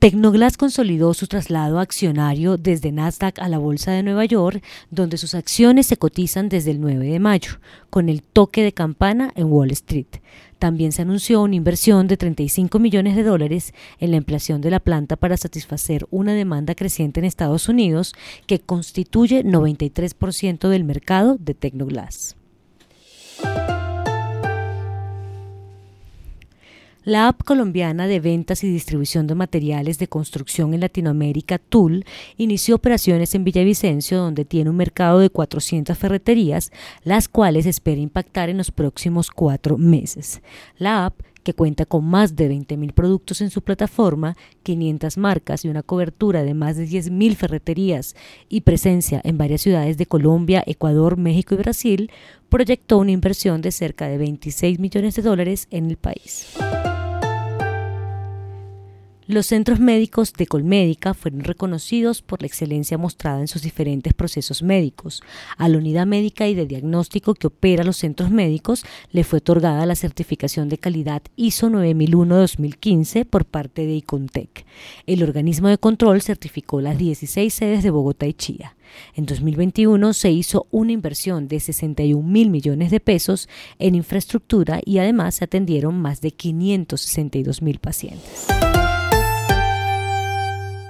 Tecnoglass consolidó su traslado accionario desde Nasdaq a la Bolsa de Nueva York, donde sus acciones se cotizan desde el 9 de mayo, con el toque de campana en Wall Street. También se anunció una inversión de 35 millones de dólares en la ampliación de la planta para satisfacer una demanda creciente en Estados Unidos que constituye 93% del mercado de Tecnoglass. La app colombiana de ventas y distribución de materiales de construcción en Latinoamérica, TUL, inició operaciones en Villavicencio, donde tiene un mercado de 400 ferreterías, las cuales espera impactar en los próximos cuatro meses. La app que cuenta con más de 20.000 productos en su plataforma, 500 marcas y una cobertura de más de 10.000 ferreterías y presencia en varias ciudades de Colombia, Ecuador, México y Brasil, proyectó una inversión de cerca de 26 millones de dólares en el país. Los centros médicos de Colmédica fueron reconocidos por la excelencia mostrada en sus diferentes procesos médicos. A la unidad médica y de diagnóstico que opera los centros médicos le fue otorgada la certificación de calidad ISO 9001-2015 por parte de Icontec. El organismo de control certificó las 16 sedes de Bogotá y Chía. En 2021 se hizo una inversión de 61 mil millones de pesos en infraestructura y además se atendieron más de 562 mil pacientes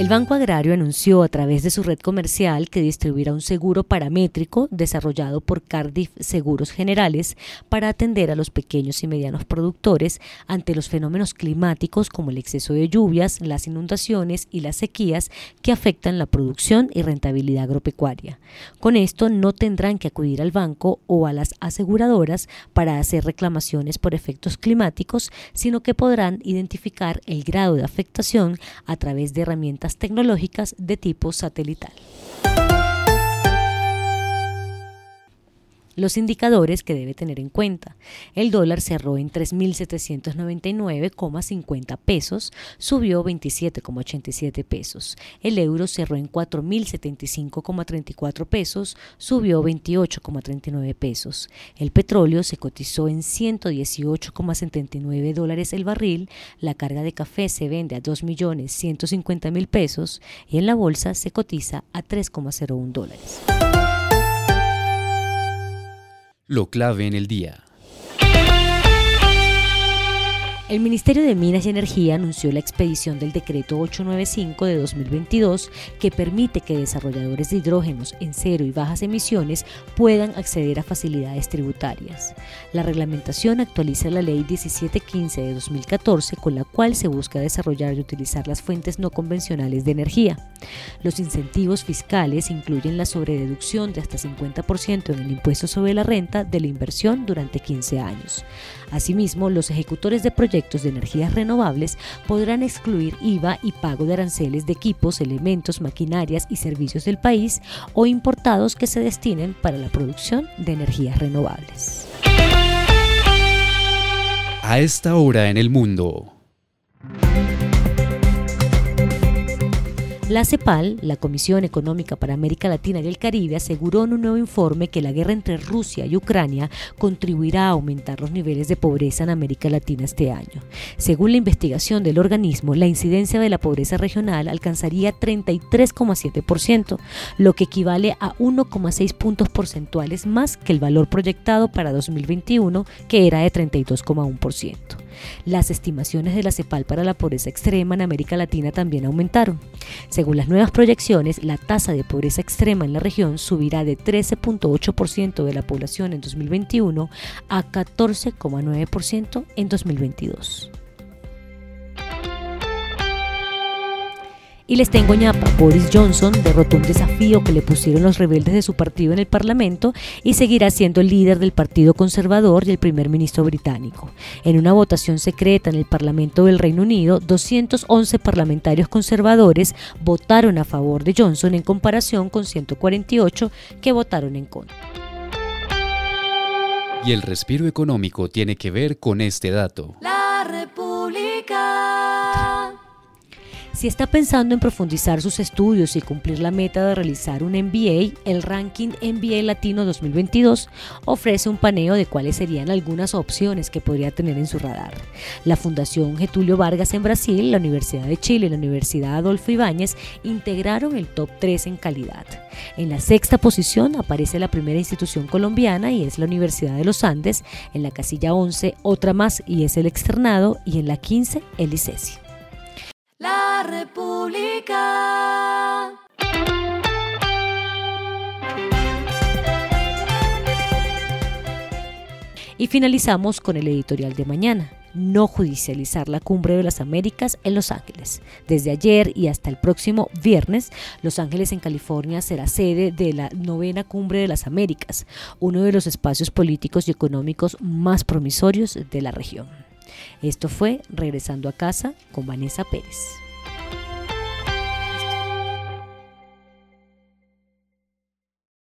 El Banco Agrario anunció a través de su red comercial que distribuirá un seguro paramétrico desarrollado por Cardiff Seguros Generales para atender a los pequeños y medianos productores ante los fenómenos climáticos como el exceso de lluvias, las inundaciones y las sequías que afectan la producción y rentabilidad agropecuaria. Con esto no tendrán que acudir al banco o a las aseguradoras para hacer reclamaciones por efectos climáticos, sino que podrán identificar el grado de afectación a través de herramientas tecnológicas de tipo satelital. Los indicadores que debe tener en cuenta. El dólar cerró en 3.799,50 pesos, subió 27,87 pesos. El euro cerró en 4.075,34 pesos, subió 28,39 pesos. El petróleo se cotizó en 118,79 dólares el barril. La carga de café se vende a 2.150.000 pesos y en la bolsa se cotiza a 3,01 dólares lo clave en el día. El Ministerio de Minas y Energía anunció la expedición del decreto 895 de 2022 que permite que desarrolladores de hidrógenos en cero y bajas emisiones puedan acceder a facilidades tributarias. La reglamentación actualiza la Ley 1715 de 2014 con la cual se busca desarrollar y utilizar las fuentes no convencionales de energía. Los incentivos fiscales incluyen la sobrededucción de hasta 50% en el impuesto sobre la renta de la inversión durante 15 años. Asimismo, los ejecutores de proyectos de energías renovables podrán excluir IVA y pago de aranceles de equipos, elementos, maquinarias y servicios del país o importados que se destinen para la producción de energías renovables. A esta hora en el mundo. La CEPAL, la Comisión Económica para América Latina y el Caribe, aseguró en un nuevo informe que la guerra entre Rusia y Ucrania contribuirá a aumentar los niveles de pobreza en América Latina este año. Según la investigación del organismo, la incidencia de la pobreza regional alcanzaría 33,7%, lo que equivale a 1,6 puntos porcentuales más que el valor proyectado para 2021, que era de 32,1%. Las estimaciones de la CEPAL para la pobreza extrema en América Latina también aumentaron. Según las nuevas proyecciones, la tasa de pobreza extrema en la región subirá de 13.8% de la población en 2021 a 14,9% en 2022. Y les tengo ñapa, Boris Johnson derrotó un desafío que le pusieron los rebeldes de su partido en el Parlamento y seguirá siendo el líder del Partido Conservador y el primer ministro británico. En una votación secreta en el Parlamento del Reino Unido, 211 parlamentarios conservadores votaron a favor de Johnson en comparación con 148 que votaron en contra. Y el respiro económico tiene que ver con este dato. La Si está pensando en profundizar sus estudios y cumplir la meta de realizar un MBA, el ranking MBA Latino 2022 ofrece un paneo de cuáles serían algunas opciones que podría tener en su radar. La Fundación Getulio Vargas en Brasil, la Universidad de Chile y la Universidad Adolfo Ibáñez integraron el top 3 en calidad. En la sexta posición aparece la primera institución colombiana y es la Universidad de los Andes, en la casilla 11 otra más y es el externado y en la 15 el ICESI. República. Y finalizamos con el editorial de mañana. No judicializar la cumbre de las Américas en Los Ángeles. Desde ayer y hasta el próximo viernes, Los Ángeles en California será sede de la novena cumbre de las Américas, uno de los espacios políticos y económicos más promisorios de la región. Esto fue Regresando a casa con Vanessa Pérez.